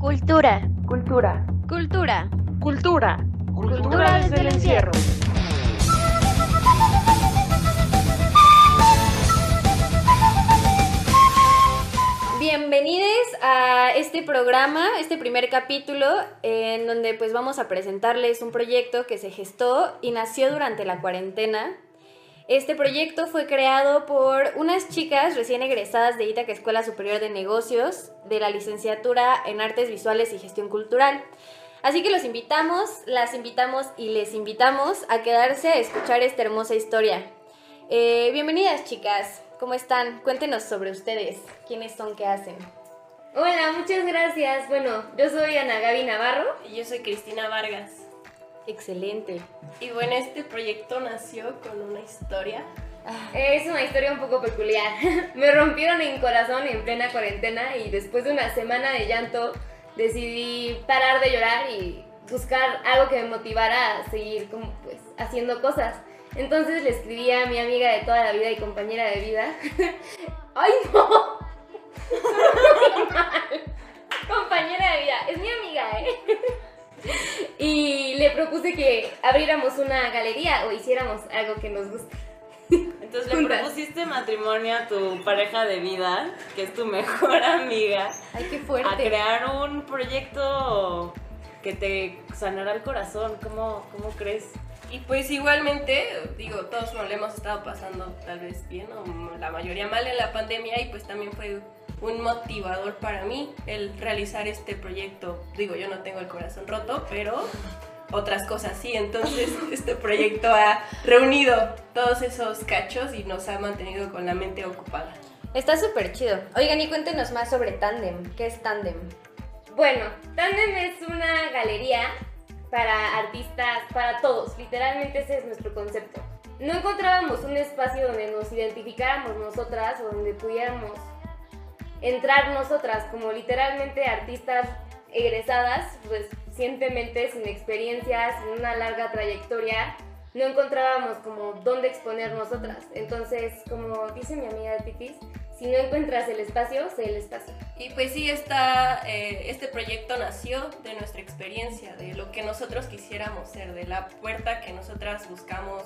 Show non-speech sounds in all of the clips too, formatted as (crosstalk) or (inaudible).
Cultura. Cultura. Cultura. Cultura. Cultura desde el encierro. Bienvenidos a este programa, este primer capítulo, en donde pues vamos a presentarles un proyecto que se gestó y nació durante la cuarentena. Este proyecto fue creado por unas chicas recién egresadas de Ítaca Escuela Superior de Negocios de la licenciatura en Artes Visuales y Gestión Cultural. Así que los invitamos, las invitamos y les invitamos a quedarse a escuchar esta hermosa historia. Eh, bienvenidas chicas, ¿cómo están? Cuéntenos sobre ustedes, quiénes son, qué hacen. Hola, muchas gracias. Bueno, yo soy Ana Gaby Navarro. Y yo soy Cristina Vargas. Excelente. Y bueno, este proyecto nació con una historia. Es una historia un poco peculiar. (laughs) Me rompieron el corazón en plena cuarentena y después de una semana de llanto decidí parar de llorar y buscar algo que me motivara a seguir como pues haciendo cosas. Entonces le escribí a mi amiga de toda la vida y compañera de vida. (laughs) ¡Ay no! (laughs) compañera de vida, es mi amiga, ¿eh? (laughs) y le propuse que abriéramos una galería o hiciéramos algo que nos guste. (laughs) Entonces le Juntas. propusiste matrimonio a tu pareja de vida, que es tu mejor (laughs) amiga, Ay, qué a fuerte. crear un proyecto que te sanará el corazón. ¿Cómo, cómo crees? Y pues igualmente, digo, todos no le hemos estado pasando tal vez bien o la mayoría mal en la pandemia y pues también fue un motivador para mí el realizar este proyecto. Digo, yo no tengo el corazón roto, pero otras cosas sí. Entonces (laughs) este proyecto ha reunido todos esos cachos y nos ha mantenido con la mente ocupada. Está súper chido. Oigan, y cuéntenos más sobre Tandem. ¿Qué es Tandem? Bueno, Tandem es una galería para artistas, para todos. Literalmente ese es nuestro concepto. No encontrábamos un espacio donde nos identificáramos nosotras o donde pudiéramos entrar nosotras como literalmente artistas egresadas recientemente sin experiencia, sin una larga trayectoria. No encontrábamos como dónde exponer nosotras. Entonces, como dice mi amiga Titis, si no encuentras el espacio, sé el espacio. Y pues sí, esta, eh, este proyecto nació de nuestra experiencia, de lo que nosotros quisiéramos ser, de la puerta que nosotras buscamos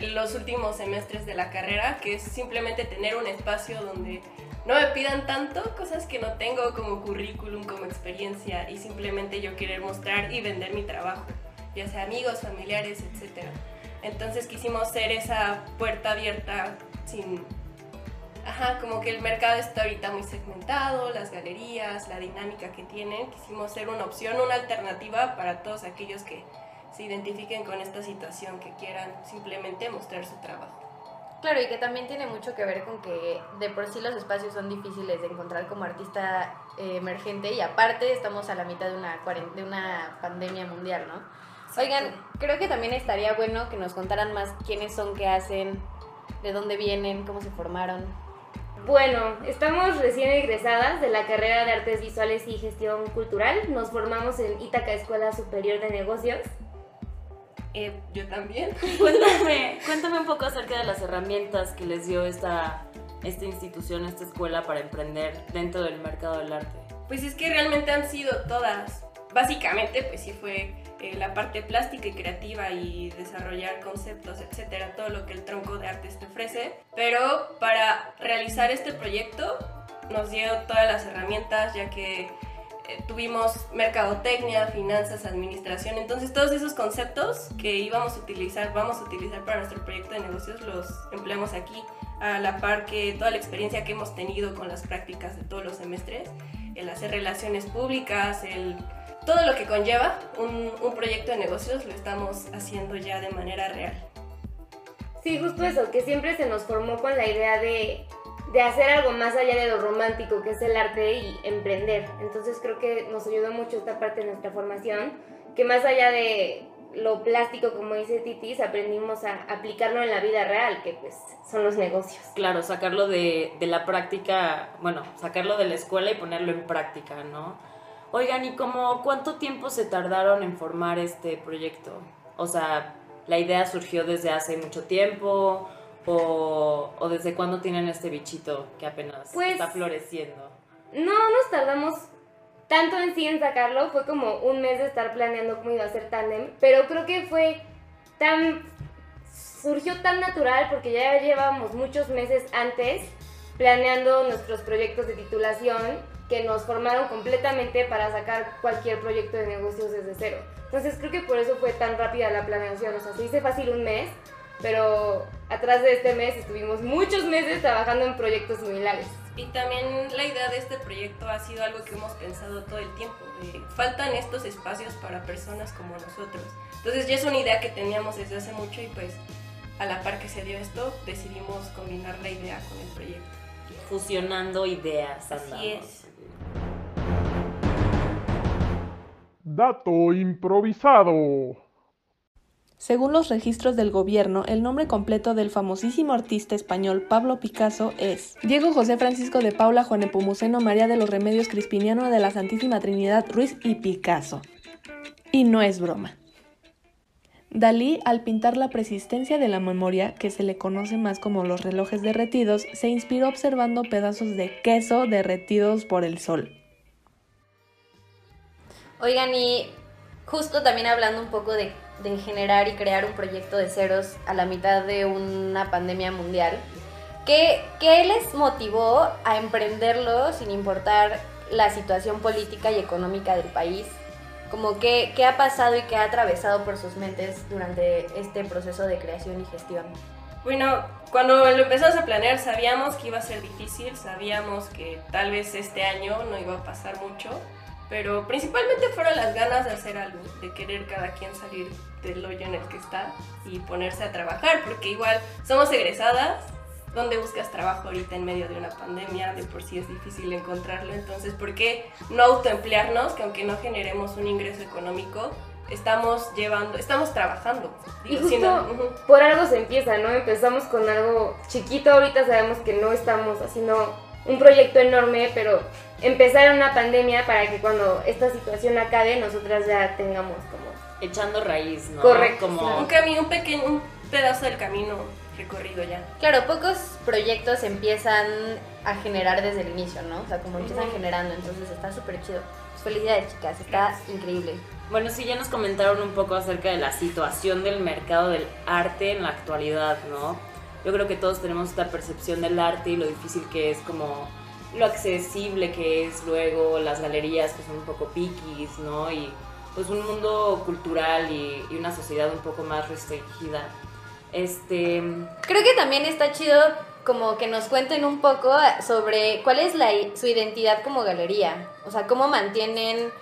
los últimos semestres de la carrera, que es simplemente tener un espacio donde no me pidan tanto cosas que no tengo como currículum, como experiencia, y simplemente yo querer mostrar y vender mi trabajo, ya sea amigos, familiares, etc. Entonces quisimos ser esa puerta abierta sin Ajá, como que el mercado está ahorita muy segmentado, las galerías, la dinámica que tienen. Quisimos ser una opción, una alternativa para todos aquellos que se identifiquen con esta situación, que quieran simplemente mostrar su trabajo. Claro, y que también tiene mucho que ver con que de por sí los espacios son difíciles de encontrar como artista eh, emergente y aparte estamos a la mitad de una, de una pandemia mundial, ¿no? Oigan, creo que también estaría bueno que nos contaran más quiénes son, qué hacen, de dónde vienen, cómo se formaron. Bueno, estamos recién egresadas de la carrera de Artes Visuales y Gestión Cultural. Nos formamos en Ítaca Escuela Superior de Negocios. Eh, yo también. (laughs) Cuéntame, cuéntame un poco acerca de las herramientas que les dio esta, esta institución, esta escuela para emprender dentro del mercado del arte. Pues es que realmente han sido todas. Básicamente, pues sí fue eh, la parte plástica y creativa y desarrollar conceptos, etcétera, todo lo que el tronco de artes te ofrece. Pero para realizar este proyecto nos dio todas las herramientas, ya que tuvimos mercadotecnia, finanzas, administración. Entonces, todos esos conceptos que íbamos a utilizar, vamos a utilizar para nuestro proyecto de negocios, los empleamos aquí, a la par que toda la experiencia que hemos tenido con las prácticas de todos los semestres, el hacer relaciones públicas, el todo lo que conlleva un, un proyecto de negocios lo estamos haciendo ya de manera real. Sí, justo eso, que siempre se nos formó con la idea de, de hacer algo más allá de lo romántico que es el arte y emprender. Entonces creo que nos ayudó mucho esta parte de nuestra formación, que más allá de lo plástico, como dice Titis, aprendimos a aplicarlo en la vida real, que pues son los negocios. Claro, sacarlo de, la práctica, bueno, sacarlo de la escuela y ponerlo en práctica, ¿no? Oigan, ¿y cómo cuánto tiempo se tardaron en formar este proyecto? O sea, ¿la idea surgió desde hace mucho tiempo? ¿O, o desde cuándo tienen este bichito que apenas Pues- está floreciendo? No nos tardamos tanto en sí en sacarlo, fue como un mes de estar planeando cómo iba a ser Tandem, pero creo que fue tan, surgió tan natural porque ya llevábamos muchos meses antes planeando nuestros proyectos de titulación que nos formaron completamente para sacar cualquier proyecto de negocios desde cero. Entonces creo que por eso fue tan rápida la planeación, o sea, se hizo fácil un mes, pero atrás de este mes estuvimos muchos meses trabajando en proyectos similares. Y también la idea de este proyecto ha sido algo que hemos pensado todo el tiempo. de faltan estos espacios para personas como nosotros. Entonces ya es una idea que teníamos desde hace mucho y pues a la par que se dio esto decidimos combinar la idea con el proyecto. Fusionando ideas. Así andamos. es. Dato improvisado. Según los registros del gobierno, el nombre completo del famosísimo artista español Pablo Picasso es Diego José Francisco de Paula Juan Nepomuceno María de los Remedios Crispiniano de la Santísima Trinidad Ruiz y Picasso. Y no es broma. Dalí, al pintar la persistencia de la memoria, que se le conoce más como los relojes derretidos, se inspiró observando pedazos de queso derretidos por el sol. Oigan, y justo también hablando un poco de, de generar y crear un proyecto de ceros a la mitad de una pandemia mundial, ¿qué, qué les motivó a emprenderlo sin importar la situación política y económica del país? Como qué, qué ha pasado y qué ha atravesado por sus mentes durante este proceso de creación y gestión. Bueno, cuando lo empezamos a planear sabíamos que iba a ser difícil, sabíamos que tal vez este año no iba a pasar mucho, pero principalmente fueron las ganas de hacer algo, de querer cada quien salir del hoyo en el que está y ponerse a trabajar, porque igual somos egresadas, ¿dónde buscas trabajo ahorita en medio de una pandemia? De por sí es difícil encontrarlo, entonces ¿por qué no autoemplearnos, que aunque no generemos un ingreso económico, estamos llevando, estamos trabajando? Y Digo, justo no- ujú. por algo se empieza, ¿no? Empezamos con algo chiquito, ahorita sabemos que no estamos haciendo un proyecto enorme, pero empezar una pandemia para que cuando esta situación acabe nosotras ya tengamos como... Echando raíz, ¿no? Correcto, Como un camino, un pequeño, un pedazo del camino recorrido ya. Claro, pocos proyectos empiezan a generar desde el inicio, ¿no? O sea, como empiezan generando, entonces está súper chido. Pues felicidades, chicas, está increíble. Bueno, sí, ya nos comentaron un poco acerca de la situación del mercado del arte en la actualidad, ¿no? Yo creo que todos tenemos esta percepción del arte y lo difícil que es como lo accesible que es luego las galerías que son un poco piquis, ¿no? Y pues un mundo cultural y, y una sociedad un poco más restringida. Este, Creo que también está chido como que nos cuenten un poco sobre cuál es la, su identidad como galería. O sea, cómo mantienen,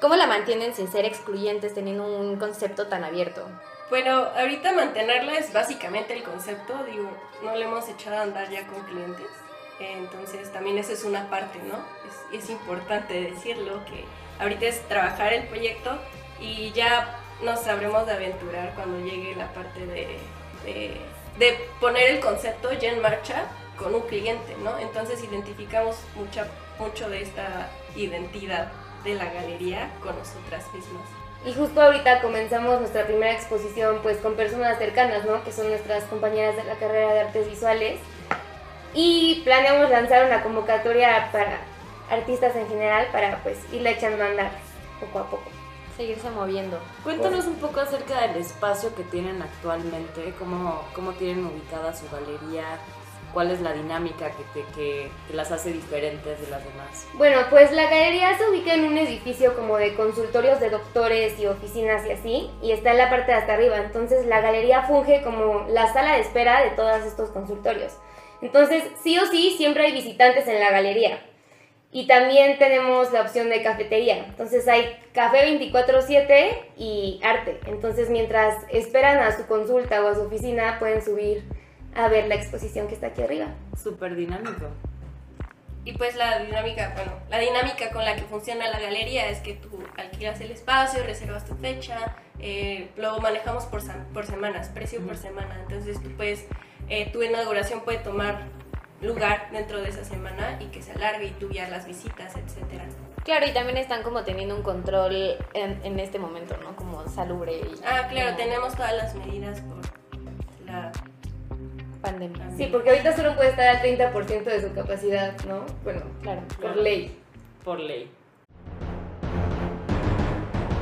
cómo la mantienen sin ser excluyentes teniendo un concepto tan abierto. Bueno, ahorita mantenerla es básicamente el concepto, digo, no le hemos echado a andar ya con clientes, entonces también esa es una parte, ¿no? Es, es importante decirlo, que ahorita es trabajar el proyecto y ya nos sabremos de aventurar cuando llegue la parte de, de, de poner el concepto ya en marcha con un cliente, ¿no? Entonces identificamos mucha, mucho de esta identidad de la galería con nosotras mismas. Y justo ahorita comenzamos nuestra primera exposición pues con personas cercanas, ¿no? Que son nuestras compañeras de la carrera de artes visuales. Y planeamos lanzar una convocatoria para artistas en general para pues irla echando a andar poco a poco. Seguirse moviendo. Cuéntanos un poco acerca del espacio que tienen actualmente, cómo, cómo tienen ubicada su galería, cuál es la dinámica que, te, que, que las hace diferentes de las demás. Bueno, pues la galería se ubica en un edificio como de consultorios de doctores y oficinas y así, y está en la parte de hasta arriba. Entonces la galería funge como la sala de espera de todos estos consultorios. Entonces, sí o sí, siempre hay visitantes en la galería. Y también tenemos la opción de cafetería. Entonces hay café 24/7 y arte. Entonces mientras esperan a su consulta o a su oficina, pueden subir a ver la exposición que está aquí arriba. Súper dinámico. Y pues la dinámica, bueno, la dinámica con la que funciona la galería es que tú alquilas el espacio, reservas tu fecha, eh, lo manejamos por, por semanas, precio por semana. Entonces tú puedes, eh, tu inauguración puede tomar lugar dentro de esa semana y que se alargue y tú guiar las visitas, etcétera. Claro, y también están como teniendo un control en, en este momento, ¿no? Como salubre y Ah, claro, como tenemos todas las medidas por la... pandemia. Sí, porque ahorita solo puede estar al 30% de su capacidad, ¿no? Bueno, Claro. por ley. Por ley.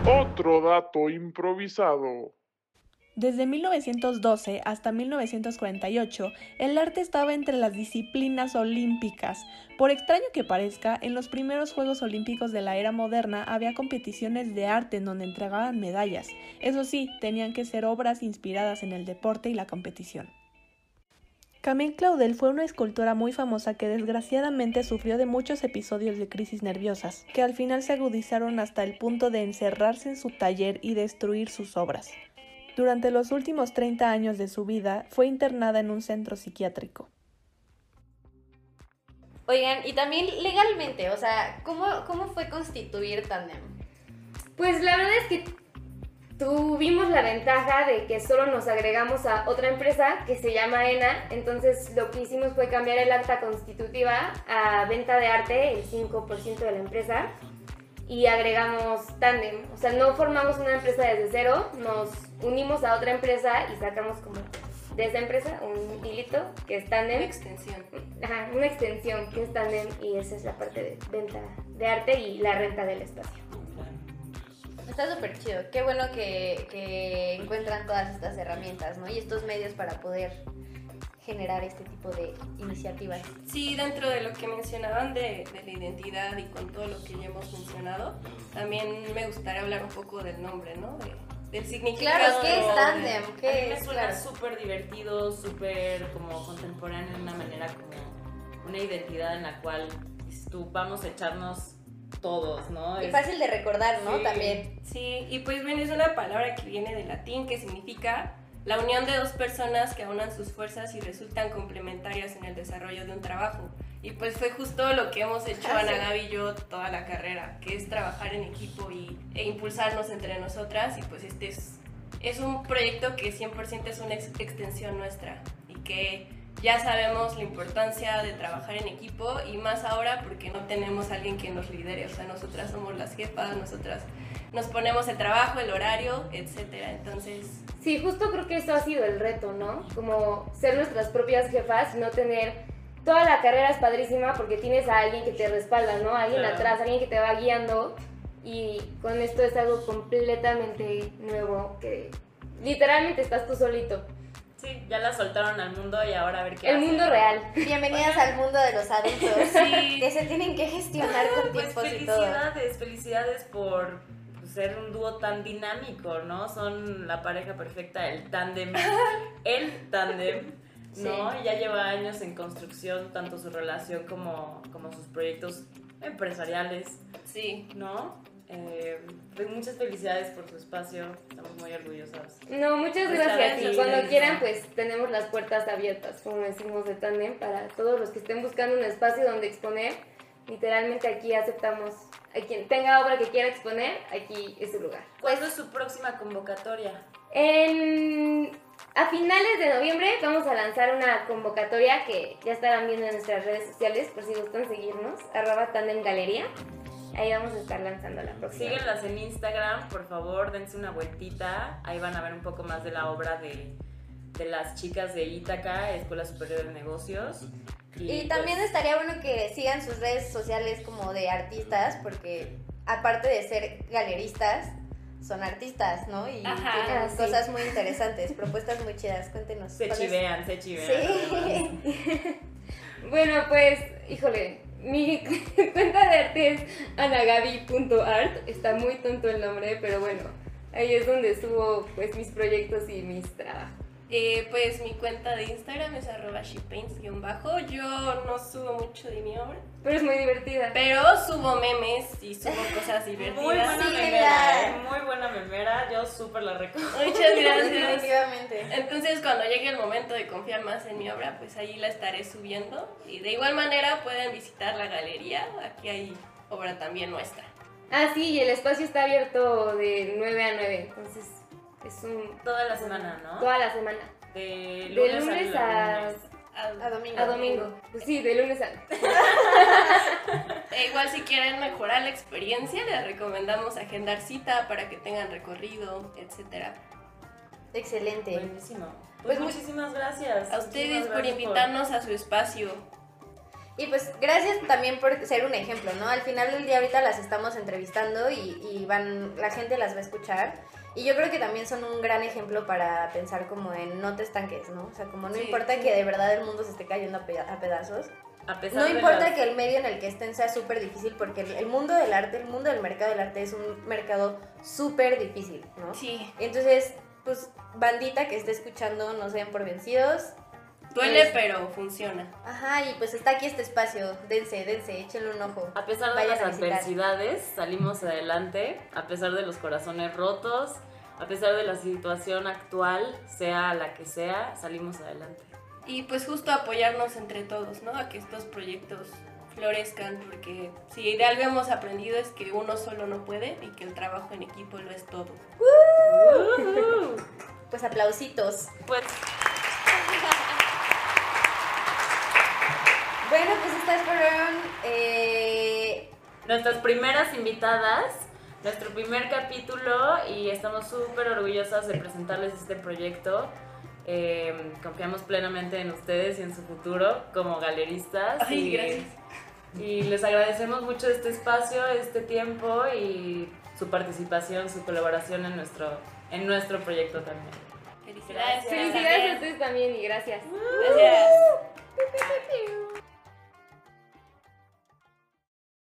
Otro dato improvisado. Desde 1912 hasta 1948, el arte estaba entre las disciplinas olímpicas. Por extraño que parezca, en los primeros Juegos Olímpicos de la era moderna había competiciones de arte en donde entregaban medallas. Eso sí, tenían que ser obras inspiradas en el deporte y la competición. Camille Claudel fue una escultora muy famosa que desgraciadamente sufrió de muchos episodios de crisis nerviosas, que al final se agudizaron hasta el punto de encerrarse en su taller y destruir sus obras. Durante los últimos 30 años de su vida fue internada en un centro psiquiátrico. Oigan, y también legalmente, o sea, ¿cómo, cómo fue constituir Tandem? Pues la verdad es que tuvimos la ventaja de que solo nos agregamos a otra empresa que se llama ENA, entonces lo que hicimos fue cambiar el acta constitutiva a venta de arte, el 5% de la empresa, y agregamos Tandem. O sea, no formamos una empresa desde cero, nos unimos a otra empresa y sacamos como de esa empresa un hilito que es Tandem. Una extensión. Ajá, una extensión que es Tandem y esa es la parte de venta de arte y la renta del espacio. Está súper chido. Qué bueno que, que encuentran todas estas herramientas, ¿no? Y estos medios para poder generar este tipo de iniciativas. Sí, dentro de lo que mencionaban de, de, la identidad y con todo lo que ya hemos mencionado, también me gustaría hablar un poco del nombre, ¿no? De, del significado. Claro, ¿qué es de- Tandem? A mí ¿Qué me suena Claro. súper divertido, súper como contemporáneo, de una manera como una identidad en la cual dices tú vamos a echarnos todos, ¿no? Y Es- fácil de recordar, ¿no? Sí. También. Sí, y pues bien, es una palabra que viene del latín que significa la unión de dos personas que aunan sus fuerzas y resultan complementarias en el desarrollo de un trabajo. Y pues fue justo lo que hemos hecho Ah, Ana. Gaby y yo toda la carrera, que es trabajar en equipo y, e impulsarnos entre nosotras. Y pues este es, es un proyecto que 100% es una ex- extensión nuestra y que ya sabemos la importancia de trabajar en equipo y más ahora porque no tenemos a alguien que nos lidere. O sea, nosotras somos las jefas, nosotras nos ponemos el trabajo, el horario, etcétera. Entonces, Sí, justo creo que eso ha sido el reto, ¿no? Como ser nuestras propias jefas no tener... Toda la carrera es padrísima porque tienes a alguien que te respalda, ¿no? Alguien Claro. atrás, alguien que te va guiando y con esto es algo completamente nuevo que literalmente estás tú solito. Sí, ya la soltaron al mundo y ahora a ver qué El hacen. mundo real. Bienvenidas al mundo de los adultos. Sí. Que se tienen que gestionar con Pues tiempos y todo. felicidades, felicidades por ser un dúo tan dinámico, ¿no? Son la pareja perfecta, el tándem, (laughs) el tándem, ¿no? Sí. Y ya lleva años en construcción, tanto su relación como, como sus proyectos empresariales, sí. ¿no? Eh, pues muchas felicidades por su espacio, estamos muy orgullosas. No, muchas Pues gracias. Y cuando quieran, pues tenemos las puertas abiertas, como decimos de Tandem, para todos los que estén buscando un espacio donde exponer. Literalmente aquí aceptamos a quien tenga obra que quiera exponer, aquí es su lugar. ¿Cuándo es su próxima convocatoria? En, a finales de noviembre vamos a lanzar una convocatoria que ya estarán viendo en nuestras redes sociales, por si gustan seguirnos, arroba Tandem Galería. Ahí vamos a estar lanzando la próxima. Síguenlas en Instagram, por favor, dense una vueltita. Ahí van a ver un poco más de la obra de, de las chicas de Ítaca, Escuela Superior de Negocios. Y también estaría bueno que sigan sus redes sociales como de artistas, porque aparte de ser galeristas, son artistas, ¿no? Y Ajá, tienen sí. cosas muy interesantes, propuestas muy chidas. Cuéntenos. se ¿cuáles- chivean, se chivean. Sí. (laughs) Bueno, pues, híjole, mi (laughs) cuenta de arte es anagabi.art. Está muy tonto el nombre, pero bueno, ahí es donde subo pues mis proyectos y mis trabajos. Eh, pues mi cuenta de Instagram es arroba shepaints-bajo. Yo no subo mucho de mi obra, Pero es muy divertida. pero subo memes y subo (laughs) cosas divertidas. Muy buena Sí, memera. ¿eh? muy buena memera. Yo súper la recomiendo. Muchas gracias. Definitivamente. Entonces, cuando llegue el momento de confiar más en mi obra, pues ahí la estaré subiendo. Y de igual manera pueden visitar la galería. Aquí hay obra también nuestra. Ah, sí, y el espacio está abierto de 9 a 9, entonces es un... Toda la semana, ¿no? Toda la semana. De De lunes, a, lunes. A- A domingo. a domingo. Pues sí, de lunes a... (laughs) E igual si quieren mejorar la experiencia, les recomendamos agendar cita para que tengan recorrido, etcétera. Excelente. Buenísimo. Pues Pues muchísimas gracias. A ustedes por invitarnos a su espacio. Y pues gracias también por ser un ejemplo, ¿no? Al final del día ahorita las estamos entrevistando y, y van, la gente las va a escuchar. Y yo creo que también son un gran ejemplo para pensar como en no te estanques, ¿no? O sea, como no Sí. importa que de verdad el mundo se esté cayendo a, peda- a pedazos. A pesar No de importa las- que el medio en el que estén sea súper difícil, porque el, el mundo del arte, el mundo del mercado del arte es un mercado súper difícil, ¿no? Sí. Entonces, pues, bandita que esté escuchando, no se den por vencidos. Duele, Es- pero funciona. Ajá, y pues está aquí este espacio. Dense, dense, échenle un ojo. A pesar de Vayan las adversidades, salimos adelante, a pesar de los corazones rotos, a pesar de la situación actual, sea la que sea, salimos adelante. Y pues justo apoyarnos entre todos, ¿no? A que estos proyectos florezcan, porque si de algo hemos aprendido es que uno solo no puede y que el trabajo en equipo lo es todo. Ujú. Pues aplausitos. Pues Bueno, pues estas fueron eh, nuestras primeras invitadas, nuestro primer capítulo y estamos súper orgullosas de presentarles este proyecto. Eh, confiamos plenamente en ustedes y en su futuro como galeristas. Ay, y, gracias. y les agradecemos mucho este espacio, este tiempo y su participación, su colaboración en nuestro, en nuestro proyecto también. Felicidades. Gracias. Felicidades a ustedes también y gracias. Gracias.